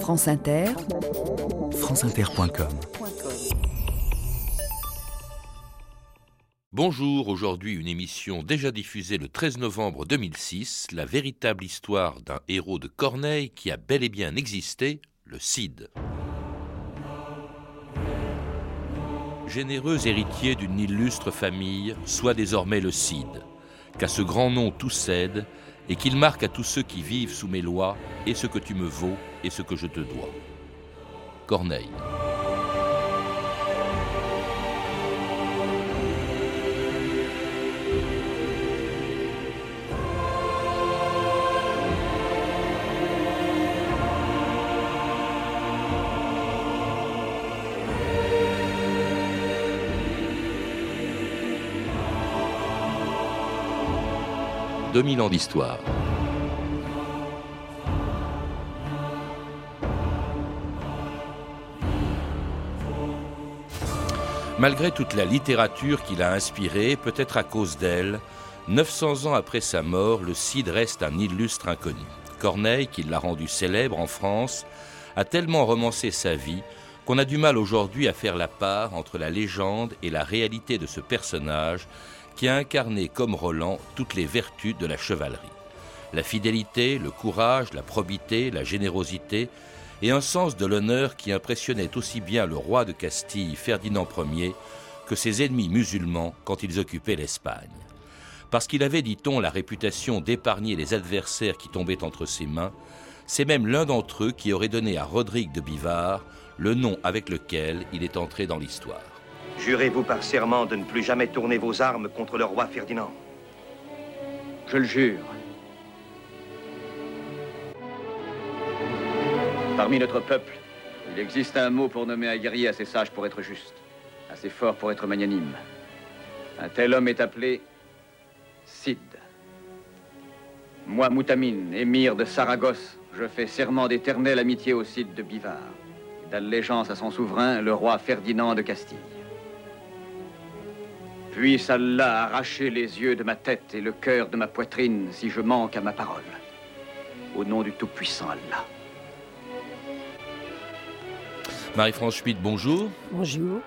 France Inter, franceinter.com Bonjour, aujourd'hui une émission déjà diffusée le 13 novembre 2006, la véritable histoire d'un héros de Corneille qui a bel et bien existé, le Cid. Généreux héritier d'une illustre famille, soit désormais le Cid, qu'à ce grand nom tout cède, et qu'il marque à tous ceux qui vivent sous mes lois et ce que tu me vaux et ce que je te dois. Corneille. 2000 ans d'histoire. Malgré toute la littérature qu'il a inspirée, peut-être à cause d'elle, 900 ans après sa mort, le Cid reste un illustre inconnu. Corneille, qui l'a rendu célèbre en France, a tellement romancé sa vie qu'on a du mal aujourd'hui à faire la part entre la légende et la réalité de ce personnage qui a incarné comme Roland toutes les vertus de la chevalerie. La fidélité, le courage, la probité, la générosité et un sens de l'honneur qui impressionnait aussi bien le roi de Castille, Ferdinand Ier, que ses ennemis musulmans quand ils occupaient l'Espagne. Parce qu'il avait, dit-on, la réputation d'épargner les adversaires qui tombaient entre ses mains, c'est même l'un d'entre eux qui aurait donné à Rodrigue de Bivard le nom avec lequel il est entré dans l'histoire. Jurez-vous par serment de ne plus jamais tourner vos armes contre le roi Ferdinand Je le jure. Parmi notre peuple, il existe un mot pour nommer un guerrier assez sage pour être juste, assez fort pour être magnanime. Un tel homme est appelé Cid. Moi, Moutamine, émir de Saragosse, je fais serment d'éternelle amitié au Cid de Bivard, d'allégeance à son souverain, le roi Ferdinand de Castille. Puisse Allah arracher les yeux de ma tête et le cœur de ma poitrine si je manque à ma parole. Au nom du Tout-Puissant Allah. Marie-France Schmitt, bonjour. Bonjour.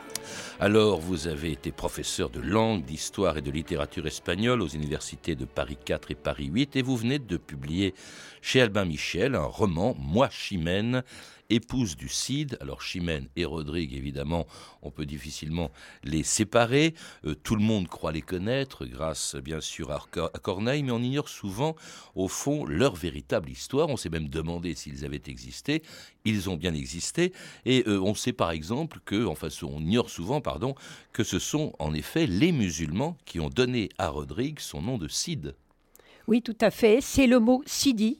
Alors, vous avez été professeur de langue, d'histoire et de littérature espagnole aux universités de Paris 4 et Paris 8 et vous venez de publier chez Albin Michel un roman, Moi Chimène, épouse du Cid. Alors Chimène et Rodrigue, évidemment, on peut difficilement les séparer. Euh, tout le monde croit les connaître, grâce bien sûr à, Corneille, mais on ignore souvent, au fond, leur véritable histoire. On s'est même demandé s'ils avaient existé. Ils ont bien existé. Et euh, on sait par exemple que, enfin, on ignore souvent, pardon, que ce sont en effet les musulmans qui ont donné à Rodrigue son nom de Cid. Oui, tout à fait. C'est le mot Sidi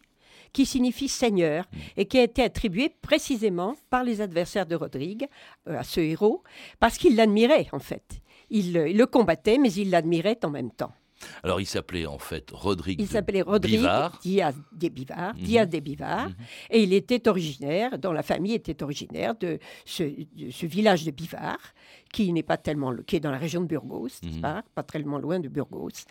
qui signifie seigneur et qui a été attribué précisément par les adversaires de Rodrigue euh, à ce héros parce qu'ils l'admiraient en fait. Il, il le combattait mais il l'admirait en même temps. Alors, il s'appelait en fait Rodrigue. Il s'appelait Rodrigue Diaz des Bivard, mhm. Diaz des Bivard, mhm. et il était originaire, dont la famille était originaire de ce, village de Bivard, qui n'est pas tellement, qui est dans la région de Burgos, mhm. pas, pas tellement loin de Burgos.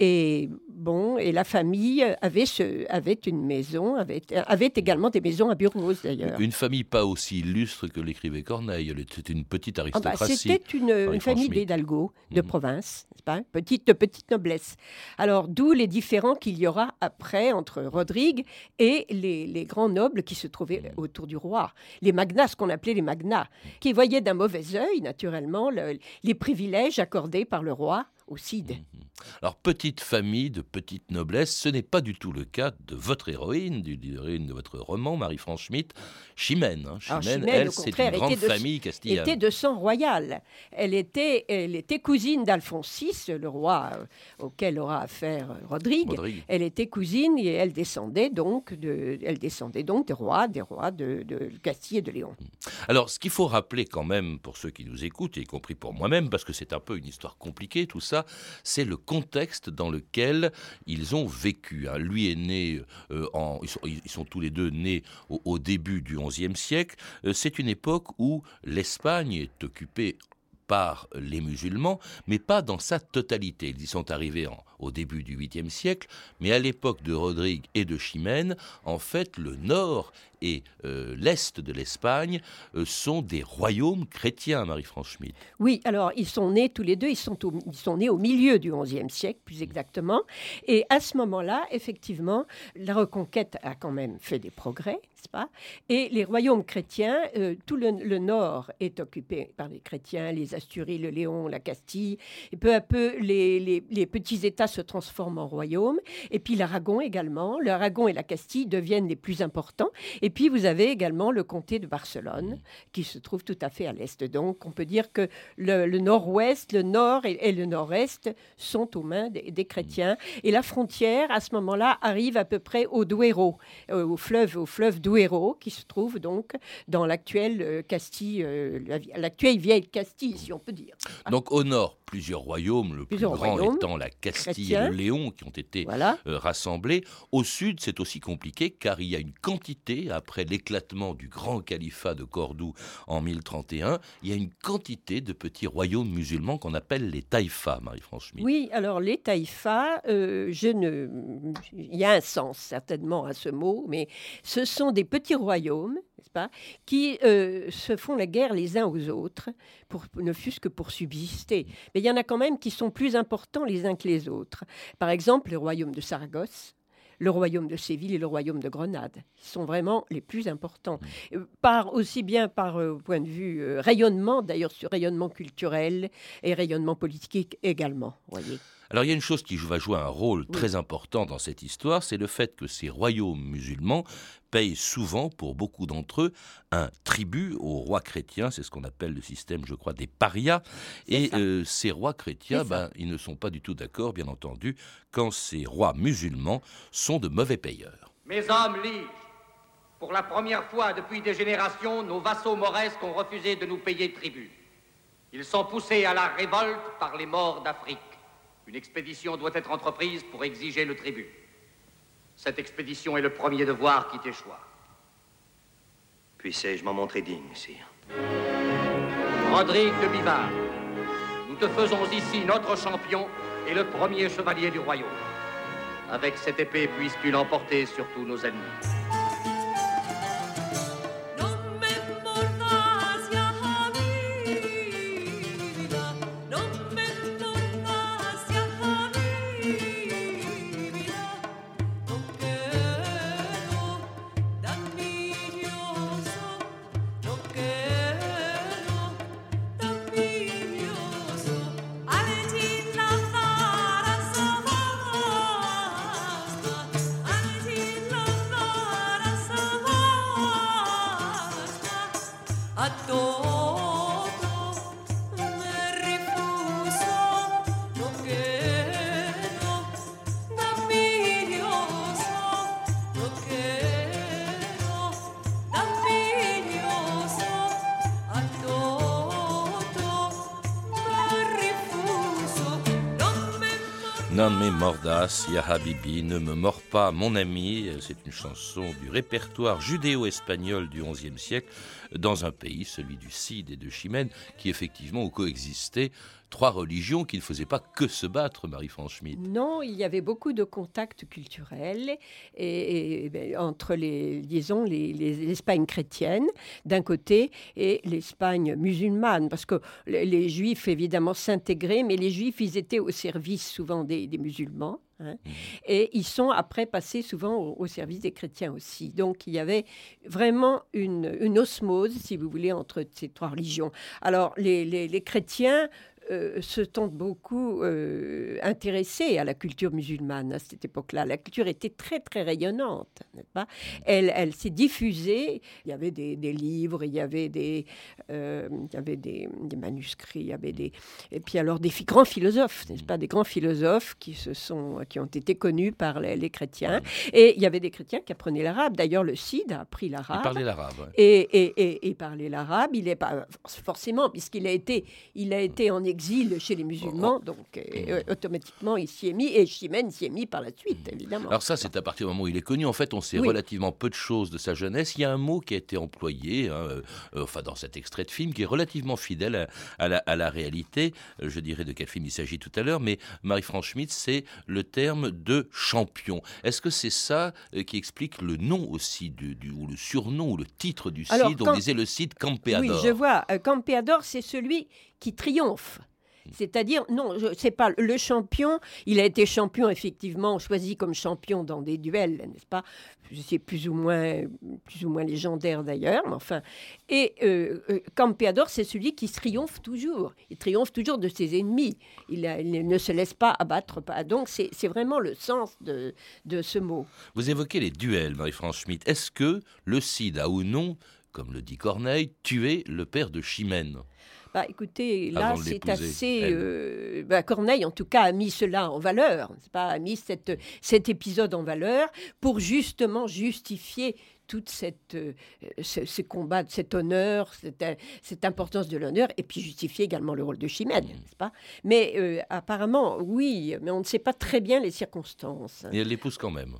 Et bon, et la famille avait, ce, avait une maison, avait, avait également des maisons à Burgos d'ailleurs. Une famille pas aussi illustre que l'écrivait Corneille. C'était une petite ah bah, aristocratie. C'était une, famille d'Hidalgo de province, pas, petite petite noblesse alors d'où les différends qu'il y aura après entre Rodrigue et les, grands nobles qui se trouvaient mmh. autour du roi, les magnats, ce qu'on appelait les magnats, qui voyaient d'un mauvais œil naturellement les privilèges accordés par le roi au Cid. Mmh. Alors, petite famille de petite noblesse, ce n'est pas du tout le cas de votre héroïne, du héroïne de votre roman, Marie-France Schmitt, Chimène. Hein. Chimène, elle, c'est une grande famille castillane. était de sang royal. Elle était, elle était cousine d'Alphonse VI, le roi euh, auquel aura affaire euh, Rodrigue. Elle était cousine et elle descendait donc, de, elle descendait donc des rois, des rois de, de Castille et de Léon. Alors, ce qu'il faut rappeler quand même pour ceux qui nous écoutent, y compris pour moi-même, parce que c'est un peu une histoire compliquée tout ça, c'est le contexte dans lequel ils ont vécu. Hein. Lui est né, euh, en, ils, sont, tous les deux nés au, début du XIe siècle. Euh, c'est une époque où l'Espagne est occupée par les musulmans, mais pas dans sa totalité. Ils y sont arrivés en, au début du 8e siècle, mais à l'époque de Rodrigue et de Chimène, en fait, le nord et euh, l'est de l'Espagne euh, sont des royaumes chrétiens, Marie-France Schmitt. Oui, alors ils sont nés tous les deux, ils sont, ils sont nés au milieu du XIe siècle, plus exactement. Et à ce moment-là, effectivement, la reconquête a quand même fait des progrès, n'est-ce pas? Et les royaumes chrétiens, euh, tout le, nord est occupé par les chrétiens, les Asturies, le Léon, la Castille. Et peu à peu, les, les petits États se transforment en royaumes. Et puis l'Aragon également. L'Aragon et la Castille deviennent les plus importants. Et puis vous avez également le comté de Barcelone, qui se trouve tout à fait à l'est. Donc on peut dire que le, nord-ouest, le nord et, le nord-est sont aux mains des, chrétiens. Et la frontière, à ce moment-là, arrive à peu près au Duero, euh, au fleuve, au fleuve Duero, qui se trouve donc dans l'actuelle euh, Castille, euh, l'actuelle vieille Castille, si on peut dire. Donc au nord, plusieurs royaumes, le plus grand étant la Castille et le Léon, qui ont été rassemblés. Au sud, c'est aussi compliqué, car il y a une quantité après l'éclatement du grand califat de Cordoue en 1031, il y a une quantité de petits royaumes musulmans qu'on appelle les taïfas, Marie-France. Oui, alors les taïfas, euh, je ne... il y a un sens certainement à ce mot, mais ce sont des petits royaumes qui euh, se font la guerre les uns aux autres, pour, ne fût-ce que pour subsister. Mais il y en a quand même qui sont plus importants les uns que les autres. Par exemple, le royaume de Saragosse, le royaume de Séville et le royaume de Grenade, qui sont vraiment les plus importants. Euh, par, aussi bien par euh, point de vue rayonnement, d'ailleurs sur rayonnement culturel et rayonnement politique également. Voyez. Alors il y a une chose qui va jouer un rôle très important dans cette histoire, c'est le fait que ces royaumes musulmans payent souvent, pour beaucoup d'entre eux, un tribut aux rois chrétiens. C'est ce qu'on appelle le système, je crois, des parias. Et euh, ces rois chrétiens, ben, ils ne sont pas du tout d'accord, bien entendu, quand ces rois musulmans sont de mauvais payeurs. Mes hommes liges, pour la première fois depuis des générations, nos vassaux mauresques ont refusé de nous payer tribut. Ils sont poussés à la révolte par les morts d'Afrique. Une expédition doit être entreprise pour exiger le tribut. Cette expédition est le premier devoir qui t'échoua. Puissais-je m'en montrer digne, sire? Rodrigue de Bivard, nous te faisons ici notre champion et le premier chevalier du royaume. Avec cette épée, puisses-tu l'emporter sur tous nos ennemis. Non me mordas, ya habibi, ne me mords pas, mon ami. C'est une chanson du répertoire judéo-espagnol du XIe siècle, dans un pays, celui du Cid et de Chimène, qui effectivement ont coexisté trois religions qui ne faisaient pas que se battre, Marie-France. Non, il y avait beaucoup de contacts culturels et, ben, entre les, disons, l'Espagne chrétienne d'un côté et l'Espagne musulmane, parce que les, Juifs évidemment s'intégraient, mais les Juifs ils étaient au service souvent des, musulmans. Hein. Mmh. Et ils sont après passés souvent au, service des chrétiens aussi. Donc il y avait vraiment une, une, osmose, si vous voulez, entre ces trois religions. Alors les, les chrétiens euh, se sont beaucoup euh, intéressés à la culture musulmane à cette époque-là. La culture était très très rayonnante, n'est-ce pas? Elle, elle s'est diffusée. Il y avait des, livres, il y avait des, euh, il y avait des, manuscrits, il y avait des et puis alors des grands philosophes, n'est-ce pas? Des grands philosophes qui se sont, qui ont été connus par les, chrétiens. Et il y avait des chrétiens qui apprenaient l'arabe. D'ailleurs, le Cid a appris l'arabe. Il parlait l'arabe. Et, et, et, parlait l'arabe. Il est pas forcément puisqu'il a été, il a été en l'exil chez les musulmans, donc euh, automatiquement il s'y est mis, et Chimène s'y est mis par la suite, évidemment. Alors ça, c'est à partir du moment où il est connu. En fait, on sait relativement peu de choses de sa jeunesse. Il y a un mot qui a été employé, hein, enfin dans cet extrait de film, qui est relativement fidèle à, la, réalité. Je dirais de quel film il s'agit tout à l'heure, mais Marie-France Schmitt, c'est le terme de champion. Est-ce que c'est ça qui explique le nom aussi du, ou le surnom ou le titre du Cid On disait le Cid Campéador. Oui, je vois. Campéador, c'est celui qui triomphe. C'est-à-dire, non, c'est pas le champion. Il a été champion, effectivement, choisi comme champion dans des duels, n'est-ce pas? C'est plus ou moins, plus ou moins légendaire d'ailleurs, mais enfin. Et euh, euh, Campeador, c'est celui qui triomphe toujours. Il triomphe toujours de ses ennemis. Il, ne se laisse pas abattre. Pas. Donc, c'est vraiment le sens de, ce mot. Vous évoquez les duels, Marie-France Schmitt. Est-ce que le Cid a ou non, comme le dit Corneille, tué le père de Chimène? Bah, écoutez, là, c'est assez. Euh, bah, Corneille, en tout cas, a mis cela en valeur, pas, a mis cette, cet épisode en valeur pour justement justifier toute cette, euh, ce, combat, cet honneur, cette, cette importance de l'honneur, et puis justifier également le rôle de Chimène, mmh. n'est-ce pas? Mais euh, apparemment, oui, mais on ne sait pas très bien les circonstances. Et elle l'épouse quand même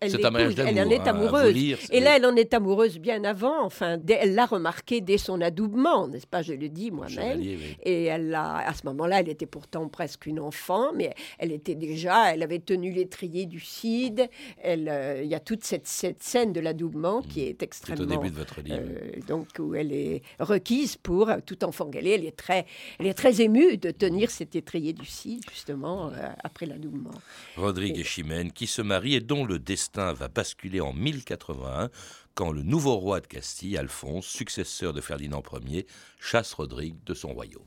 elle, elle en est hein, amoureuse. et là, elle en est amoureuse bien avant. Enfin, elle l'a remarqué dès son adoubement, n'est-ce pas Je le dis moi-même. Et elle a, à ce moment-là, elle était pourtant presque une enfant, mais elle était déjà, elle avait tenu l'étrier du Cid. Euh, il y a toute cette, cette scène de l'adoubement qui est extrêmement. Au début de votre livre. Euh, donc où elle est requise pour tout enfant galé. Elle est très, elle est très émue de tenir cet étrier du Cid justement euh, après l'adoubement. Rodrigue et Chimène qui se marient et dont le destin va basculer en 1081 quand le nouveau roi de Castille, Alphonse, successeur de Ferdinand Ier, chasse Rodrigue de son royaume.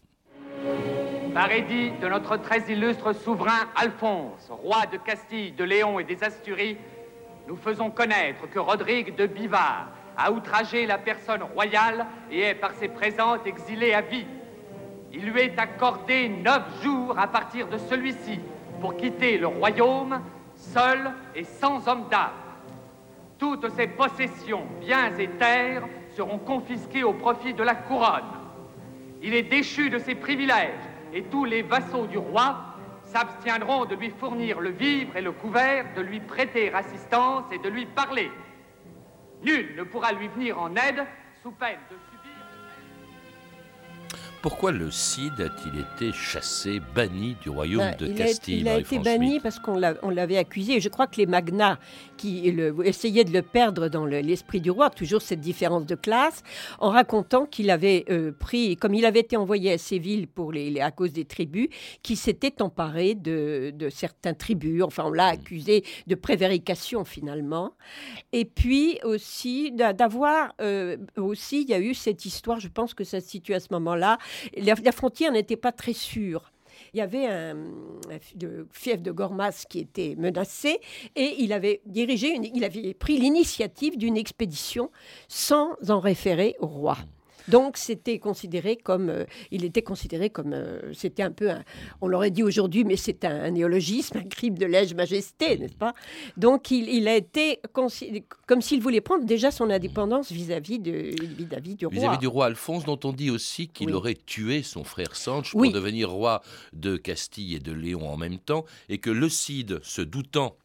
Par édit de notre très illustre souverain Alphonse, roi de Castille, de Léon et des Asturies, nous faisons connaître que Rodrigue de Bivard a outragé la personne royale et est par ses présentes exilé à vie. Il lui est accordé neuf jours à partir de celui-ci pour quitter le royaume seul et sans homme d'âme. Toutes ses possessions, biens et terres seront confisquées au profit de la couronne. Il est déchu de ses privilèges et tous les vassaux du roi s'abstiendront de lui fournir le vivre et le couvert, de lui prêter assistance et de lui parler. Nul ne pourra lui venir en aide sous peine de pourquoi le Cid a-t-il été chassé, banni du royaume bah, de Castille Il a été banni parce qu'on l'avait accusé. Je crois que les magnats qui essayaient de le perdre dans l'esprit du roi, toujours cette différence de classe, en racontant qu'il avait euh, pris, comme il avait été envoyé à Séville pour les, à cause des tribus, qui s'était emparé de, de certains tribus. Enfin, on l'a hmm. accusé de prévarication finalement. Et puis aussi d'avoir euh, aussi, il y a eu cette histoire. Je pense que ça se situe à ce moment-là la, frontière n'était pas très sûre il y avait un, fief de Gormas qui était menacé et il avait dirigé, il avait pris l'initiative d'une expédition sans en référer au roi. Donc c'était considéré comme, euh, il était considéré comme, euh, c'était un peu, on l'aurait dit aujourd'hui, mais c'est un, néologisme, un crime de lèse-majesté, n'est-ce pas? Donc il, a été comme s'il voulait prendre déjà son indépendance vis-à-vis de, vis-à-vis du roi. Vis-à-vis du roi Alphonse, dont on dit aussi qu'il aurait tué son frère Sanche pour devenir roi de Castille et de Léon en même temps, et que le Cid, se doutant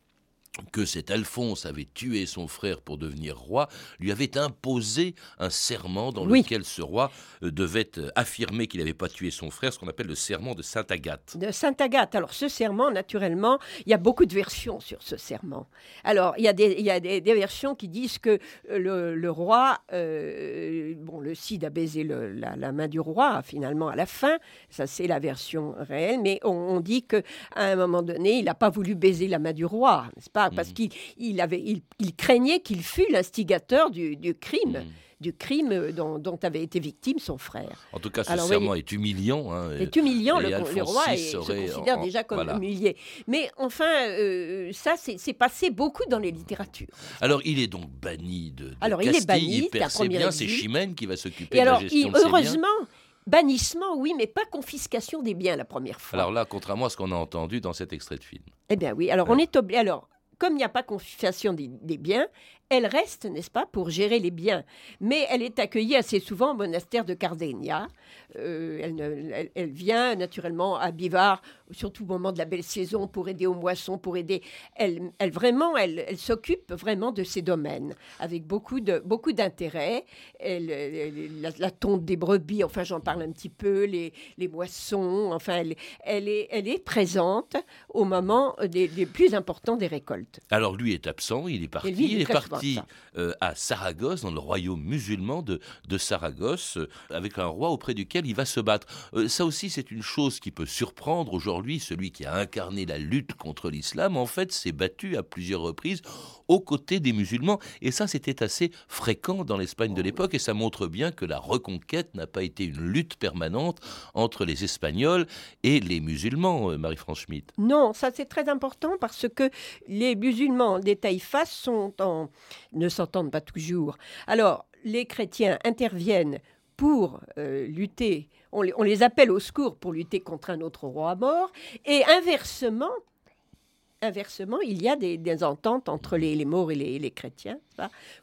que cet Alphonse avait tué son frère pour devenir roi, lui avait imposé un serment dans lequel ce roi euh, devait euh, affirmer qu'il n'avait pas tué son frère, ce qu'on appelle le serment de Sainte Agathe. De Sainte Agathe. Alors ce serment, naturellement, il y a beaucoup de versions sur ce serment. Alors il y a des, il y a des, versions qui disent que euh, le, roi, bon, le Cid a baisé la, main du roi finalement à la fin. Ça c'est la version réelle, mais on, dit que à un moment donné, il n'a pas voulu baiser la main du roi, n'est-ce pas? Parce mhm. qu'il avait, il, craignait qu'il fût l'instigateur du, crime. Mhm. du crime dont, avait été victime son frère. En tout cas, ce serment est humiliant. Hein, est humiliant, le, roi se considère déjà comme humilié. Mais enfin, euh, ça, c'est passé beaucoup dans les littératures. Alors, il est donc banni de, alors, il est banni, il ses biens, c'est Chimène qui va s'occuper de la gestion de ses Heureusement, Bannissement, oui, mais pas confiscation des biens la première fois. Alors là, contrairement à ce qu'on a entendu dans cet extrait de film. Eh bien oui, alors on est obligé. Alors, comme il n'y a pas confiscation des, biens, elle reste, n'est-ce pas, pour gérer les biens. Mais elle est accueillie assez souvent au monastère de Cardenia. Euh, elle, vient naturellement à Bivard, surtout au moment de la belle saison, pour aider aux moissons, pour aider. Elle, elle vraiment, elle, elle s'occupe vraiment de ces domaines avec beaucoup de beaucoup d'intérêt. La, la, tonte des brebis, enfin j'en parle un petit peu, les, les moissons, enfin elle, elle, est, elle est présente au moment des, plus importants des récoltes. Alors lui est absent, il est parti, il, est parti euh, à Saragosse, dans le royaume musulman de, de Saragosse, euh, avec un roi auprès duquel il va se battre. Euh, ça aussi c'est une chose qui peut surprendre aujourd'hui, celui qui a incarné la lutte contre l'islam, en fait s'est battu à plusieurs reprises aux côtés des musulmans, et ça c'était assez fréquent dans l'Espagne de l'époque, et ça montre bien que la reconquête n'a pas été une lutte permanente entre les Espagnols et les musulmans, Marie-France Schmitt. Non, ça c'est très important parce que les musulmans des taïfas sont en... ne s'entendent pas toujours. Alors, les chrétiens interviennent pour euh, lutter, on les, on les, appelle au secours pour lutter contre un autre roi mort, et inversement, inversement, il y a des, ententes entre les, les et les, chrétiens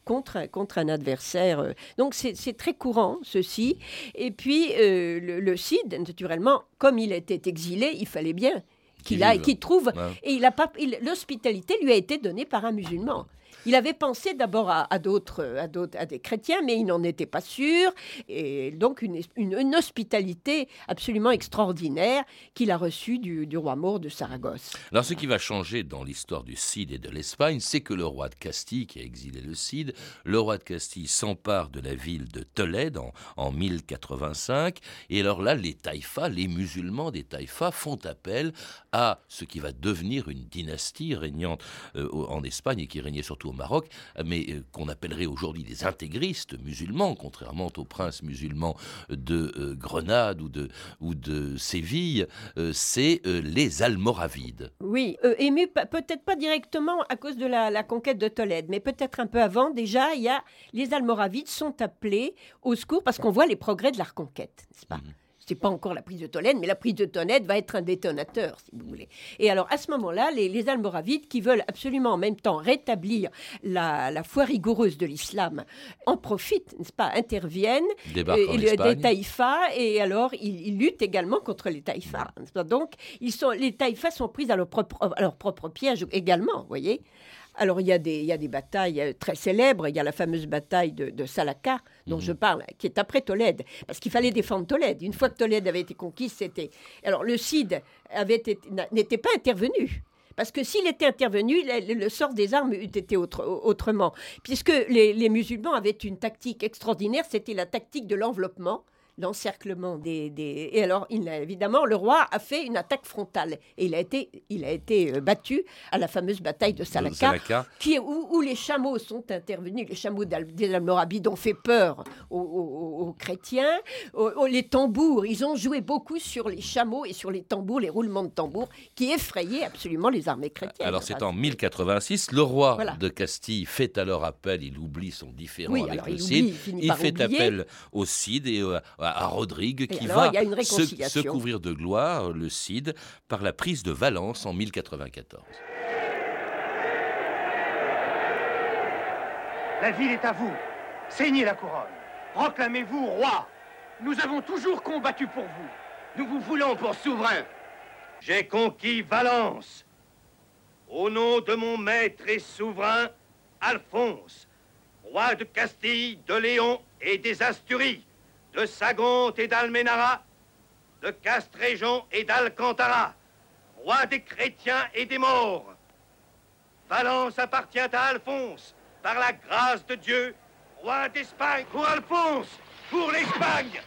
contre, contre un adversaire. Euh. Donc c'est très courant, ceci. Et puis euh, le, Cid, naturellement, comme il était exilé, il fallait bien qu'il qu'il trouve. Et il a pas, l'hospitalité lui a été donnée par un musulman. Il avait pensé d'abord à, d'autres, à des chrétiens, mais il n'en était pas sûr. Et donc une, hospitalité absolument extraordinaire qu'il a reçue du, roi mort de Saragosse. Alors ce qui va changer dans l'histoire du Cid et de l'Espagne, c'est que le roi de Castille, qui a exilé le Cid, le roi de Castille s'empare de la ville de Tolède en, en 1085. Et alors là, les taïfas, les musulmans des taïfas font appel à ce qui va devenir une dynastie régnante euh, en Espagne et qui régnait surtout au Maroc, mais euh, qu'on appellerait aujourd'hui des intégristes musulmans, contrairement aux princes musulmans de euh, Grenade ou de, ou de Séville, euh, c'est les Almoravides. Oui, ému peut-être pas directement à cause de la, conquête de Tolède, mais peut-être un peu avant, déjà, il y a les Almoravides sont appelés au secours parce qu'on voit les progrès de la reconquête, n'est-ce pas? Mhm c'est pas encore la prise de Tolède, mais la prise de Tolède va être un détonateur, si vous voulez. Et alors, à ce moment-là, les, Almoravides, qui veulent absolument en même temps rétablir la, foi rigoureuse de l'islam, en profitent, n'est-ce pas, interviennent, et, des taïfas, et alors ils, luttent également contre les taïfas. Donc, ils sont, les taïfas sont prises à leur propre, à leur propre piège également, vous voyez. Alors, il y, a des, il y a des batailles euh, très célèbres. Il y a la fameuse bataille de, Salaka, dont je mhm. parle, qui est après Tolède, parce qu'il fallait défendre Tolède. Une fois que Tolède avait été conquise, c'était. Alors, le Cid n'était pas intervenu. Parce que s'il était intervenu, le, sort des armes eût été autrement. Puisque les, les, musulmans avaient une tactique extraordinaire, c'était la tactique de l'enveloppement l'encerclement des, Et alors, il évidemment, le roi a fait une attaque frontale. Et il a été, il a été euh, battu à la fameuse bataille de Salaka, Qui, où, les chameaux sont intervenus. Les chameaux des Almoravides ont fait peur aux, chrétiens. les tambours, ils ont joué beaucoup sur les chameaux et sur les tambours, les roulements de tambours, qui effrayaient absolument les armées chrétiennes. Alors, c'est en 1086. Le roi de Castille fait alors appel, il oublie son différend avec le Cid. Il, fait appel au Cid et euh, à Rodrigue qui va se, couvrir de gloire, le Cid, par la prise de Valence en 1094. La ville est à vous. Saignez la couronne. Proclamez-vous roi. Nous avons toujours combattu pour vous. Nous vous voulons pour souverain. J'ai conquis Valence. Au nom de mon maître et souverain, Alphonse, roi de Castille, de Léon et des Asturies de Sagonte et d'Almenara, de Castréjon et d'Alcantara, roi des chrétiens et des morts. Valence appartient à Alphonse, par la grâce de Dieu, roi d'Espagne, pour Alphonse, pour l'Espagne.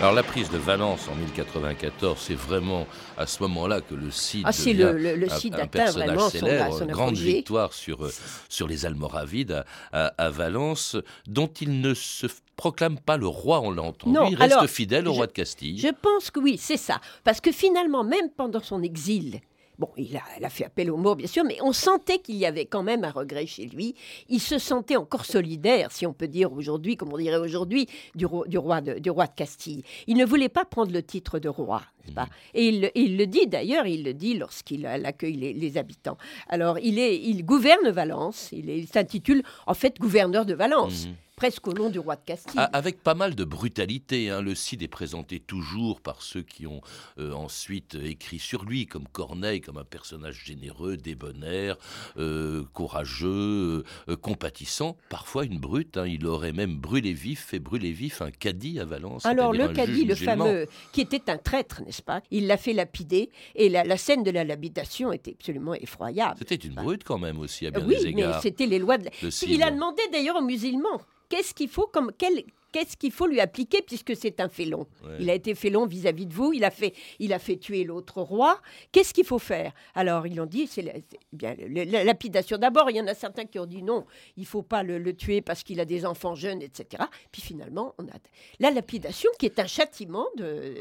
Alors la prise de Valence en 1094, c'est vraiment à ce moment-là que le Cid ah, devient le, le, un, personnage célèbre, son, grande victoire sur, euh, sur les Almoravides à, Valence, dont il ne se proclame pas le roi, on l'a entendu, il reste fidèle au roi de Castille. Je pense que oui, c'est ça. Parce que finalement, même pendant son exil, Bon, il a, a fait appel au mot, bien sûr, mais on sentait qu'il y avait quand même un regret chez lui. Il se sentait encore solidaire, si on peut dire aujourd'hui, comme on dirait aujourd'hui, du, du, roi de, du roi de Castille. Il ne voulait pas prendre le titre de roi. Pas? Et il, il, le dit d'ailleurs, il le dit lorsqu'il accueille les, les, habitants. Alors, il, est, il gouverne Valence, il s'intitule en fait gouverneur de Valence. Mmh presque au nom du roi de Castille. Avec pas mal de brutalité. Hein. Le Cid est présenté toujours par ceux qui ont euh, ensuite écrit sur lui, comme Corneille, comme un personnage généreux, débonnaire, euh, courageux, euh, compatissant, parfois une brute. Hein. Il aurait même brûlé vif, fait brûler vif un caddie à Valence. Alors le caddie, le fameux, qui était un traître, n'est-ce pas? Il l'a fait lapider et la, scène de la lapidation était absolument effroyable. C'était une brute quand même aussi, à bien oui, des égards. Oui, mais c'était les lois de... Il a demandé d'ailleurs aux musulmans qu'est-ce qu'il faut comme quel, qu'est-ce qu'il faut lui appliquer puisque c'est un félon Il a été félon vis-à-vis de vous, il a fait, il a fait tuer l'autre roi. Qu'est-ce qu'il faut faire? Alors ils ont dit, c'est bien la, lapidation. D'abord, il y en a certains qui ont dit non, il faut pas le, tuer parce qu'il a des enfants jeunes, etc. Puis finalement, on a la lapidation qui est un châtiment de,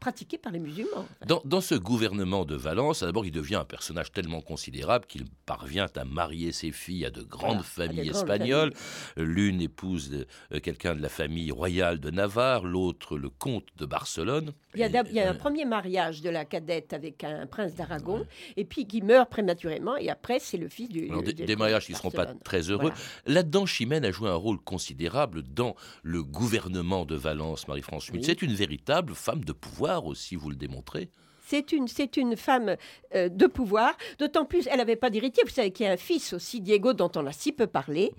pratiqué par les musulmans. Dans, ce gouvernement de Valence, d'abord, il devient un personnage tellement considérable qu'il parvient à marier ses filles à de grandes familles espagnoles. L'une épouse euh, quelqu'un de la famille royale de Navarre, l'autre le comte de Barcelone. Il y a, un premier mariage de la cadette avec un prince d'Aragon, et puis qui meurt prématurément, et après c'est le fils du... des, mariages qui ne seront pas très heureux. Là-dedans, Chimène a joué un rôle considérable dans le gouvernement de Valence, Marie-France Schmitt. C'est une véritable femme de pouvoir aussi, vous le démontrez. C'est une, c'est une femme euh, de pouvoir, d'autant plus, elle n'avait pas d'héritier. Vous savez qu'il y a un fils aussi, Diego, dont on a si peu parlé.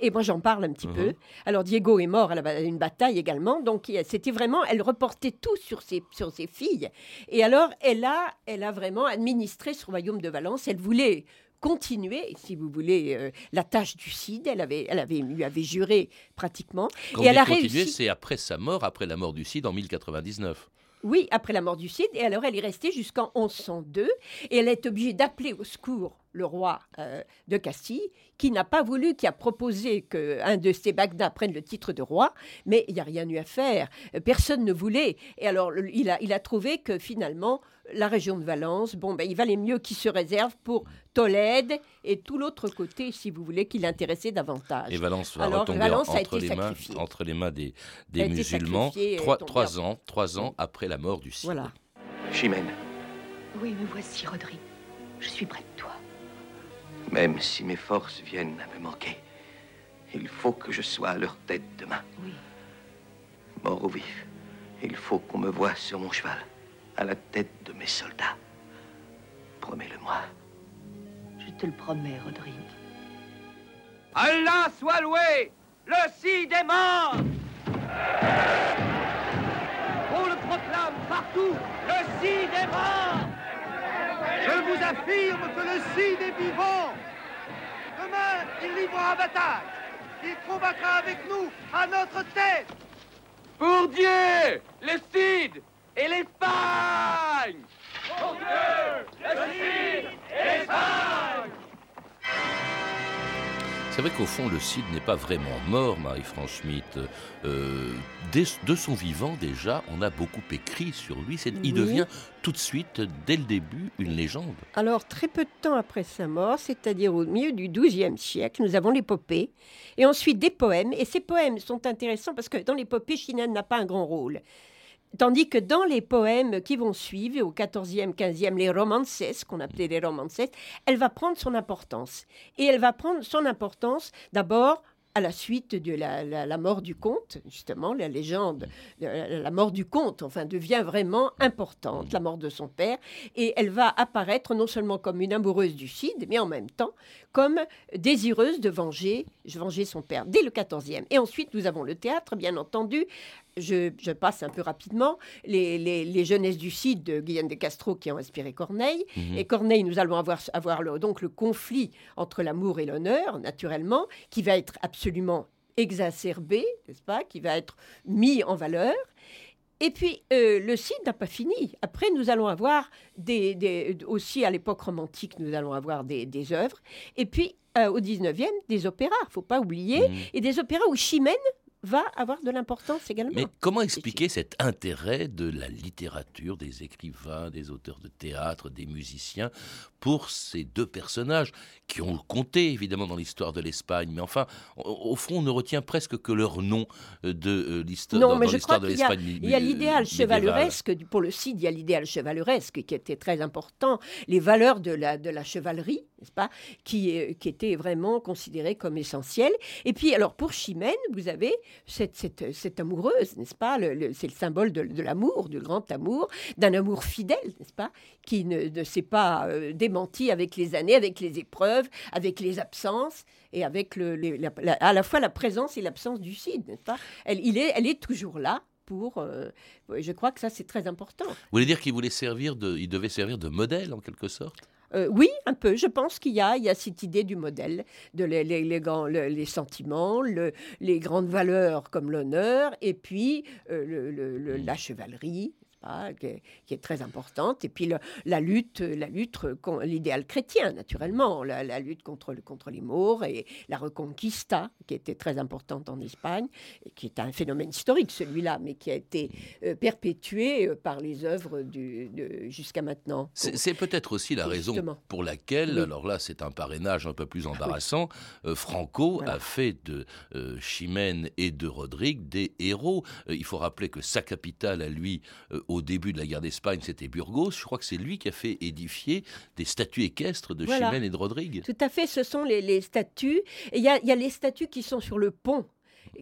Et moi, j'en parle un petit peu. Mhm. Alors, Diego est mort à une bataille également. Donc, c'était vraiment, elle reportait tout sur ses, sur ses filles. Et alors, elle a, elle a vraiment administré ce royaume de Valence. Elle voulait continuer, si vous voulez, euh, la tâche du Cid. Elle avait, elle avait, lui avait juré pratiquement. et elle a réussi. C'est après sa mort, après la mort du Cid en 1099. Oui, après la mort du Cid. Et alors, elle est restée jusqu'en 1102. Et elle est obligée d'appeler au secours le roi euh, de Castille, qui n'a pas voulu, qui a proposé qu'un de ses Bagdad prenne le titre de roi, mais il n'y a rien eu à faire. Personne ne voulait. Et alors, il a, il a trouvé que finalement, la région de Valence, bon, ben, il valait mieux qu'il se réserve pour Tolède et tout l'autre côté, si vous voulez, qui l'intéressait davantage. Et Valence va retomber entre, les mains, entre, les mains, des, des musulmans, trois, trois ans, trois ans après la mort du Cid. Voilà. Chimène. Oui, me voici, Rodrigue. Je suis près de toi. Même si mes forces viennent à me manquer, il faut que je sois à leur tête demain. Oui. Mort ou vif, il faut qu'on me voie sur mon cheval, à la tête de mes soldats. Promets-le-moi. Je te le promets, Rodrigue. Allah soit loué Le Cid est mort On le proclame partout Le Cid est mort je vous affirme que le Cid est vivant. Demain, il livrera bataille. Il combattra avec nous à notre tête. Pour Dieu, le Cid et l'Espagne Pour Dieu, vrai qu'au fond, le Cid n'est pas vraiment mort, Marie-France Schmitt. Euh, de son vivant, déjà, on a beaucoup écrit sur lui. Il devient tout de suite, dès le début, une légende. Alors, très peu de temps après sa mort, c'est-à-dire au milieu du XIIe siècle, nous avons l'épopée, et ensuite des poèmes. Et ces poèmes sont intéressants parce que dans l'épopée, Chine n'a pas un grand rôle. Tandis que dans les poèmes qui vont suivre, au 14e, 15e, les romances, qu'on appelait les romances, elle va prendre son importance. Et elle va prendre son importance d'abord à la suite de la, mort du comte, justement, la légende, la, mort du comte, enfin, devient vraiment importante, la mort de son père, et elle va apparaître non seulement comme une amoureuse du Cid, mais en même temps comme désireuse de venger, venger son père, dès le 14e. Et ensuite, nous avons le théâtre, bien entendu, je, passe un peu rapidement, les, les, jeunesses du Cid de Guillaume de Castro qui ont inspiré Corneille. Mhm. Et Corneille, nous allons avoir, avoir le, donc le conflit entre l'amour et l'honneur, naturellement, qui va être absolument exacerbé, n'est-ce pas, qui va être mis en valeur. Et puis, euh, le Cid n'a pas fini. Après, nous allons avoir des, aussi à l'époque romantique, nous allons avoir des, des œuvres. Et puis, euh, au 19e, des opéras, faut pas oublier. Mhm. Et des opéras où Chimène va avoir de l'importance également. Mais comment expliquer cet intérêt de la littérature, des écrivains, des auteurs de théâtre, des musiciens pour ces deux personnages qui ont compté évidemment dans l'histoire de l'Espagne, mais enfin, au, fond, on ne retient presque que leur nom euh, de euh, l'histoire non, mais je crois de l'Espagne. Il y a l'idéal chevaleresque, pour le Cid, il y a l'idéal chevaleresque qui était très important, les valeurs de la, de la chevalerie, n'est-ce pas, qui, qui étaient vraiment considérées comme essentielles. Et puis, alors, pour Chimène, vous avez cette, cette, cette amoureuse, n'est-ce pas C'est le symbole de, l'amour, du grand amour, d'un amour fidèle, n'est-ce pas Qui ne, ne s'est pas euh, démenti avec les années, avec les épreuves, avec les absences et avec le, à la fois la présence et l'absence du Cid, n'est-ce pas elle, il est, elle est toujours là pour. Euh, je crois que ça, c'est très important. Vous voulez dire qu'il voulait servir de, il devait servir de modèle en quelque sorte? Euh, oui, un peu. Je pense qu'il y a, il y a cette idée du modèle, de les, les, les, sentiments, le, les grandes valeurs comme l'honneur, et puis euh, la chevalerie, qui, est, très importante. Et puis la lutte, la lutte l'idéal chrétien, naturellement, la, lutte contre, contre les Maures et la Reconquista, qui était très importante en Espagne, et qui est un phénomène historique, celui-là, mais qui a été euh, perpétué euh, par les œuvres jusqu'à maintenant. C'est peut-être aussi la raison pour laquelle, alors là, c'est un parrainage un peu plus embarrassant, euh, Franco a fait de Chimène et de Rodrigue des héros. il faut rappeler que sa capitale, à lui, au début de la guerre d'Espagne, c'était Burgos. Je crois que c'est lui qui a fait édifier des statues équestres de Chimène et de Rodrigue. Tout à fait, ce sont les, statues. Et il y a les statues qui sont sur le pont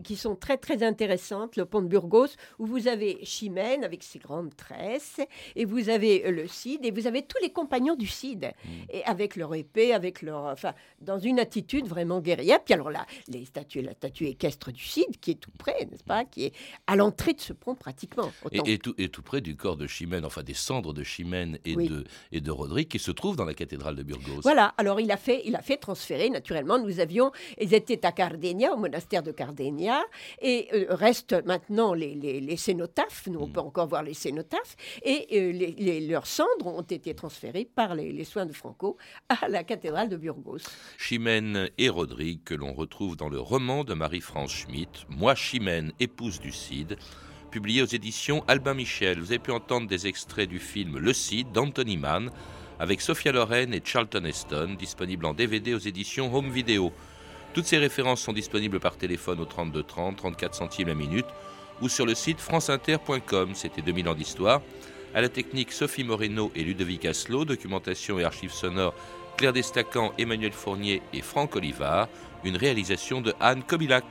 qui sont très très intéressantes, le pont de Burgos, où vous avez Chimène avec ses grandes tresses, et vous avez euh, le Cid, et vous avez tous les compagnons du Cid, mm. et avec leur épée, avec leur, enfin, dans une attitude vraiment guerrière. Puis alors là, les statues, la statue équestre du Cid, qui est tout près, n'est-ce pas, qui est à l'entrée de ce pont pratiquement. Et, tout, et, tout, près du corps de Chimène, enfin des cendres de Chimène et de et de Rodrigue, qui se trouvent dans la cathédrale de Burgos. Voilà. Alors il a fait, il a fait transférer naturellement. Nous avions, ils étaient à Cardenia, au monastère de Et euh, restent maintenant les, les, cénotaphes, nous on mm. peut encore voir les cénotaphes, et euh, les, leurs cendres ont été transférées par les, soins de Franco à la cathédrale de Burgos. Chimène et Rodrigue, que l'on retrouve dans le roman de Marie-France Schmitt, Moi Chimène, épouse du Cid, publié aux éditions Albin Michel. Vous avez pu entendre des extraits du film Le Cid d'Anthony Mann, avec Sophia Loren et Charlton Heston, disponible en DVD aux éditions Home Video. Toutes ces références sont disponibles par téléphone au 32 30, 34 centimes la minute ou sur le site franceinter.com. C'était 2000 ans d'histoire. À la technique Sophie Moreno et Ludovic Asselot, documentation et archives sonores Claire Destacan, Emmanuel Fournier et Franck Olivard, une réalisation de Anne Kobilac.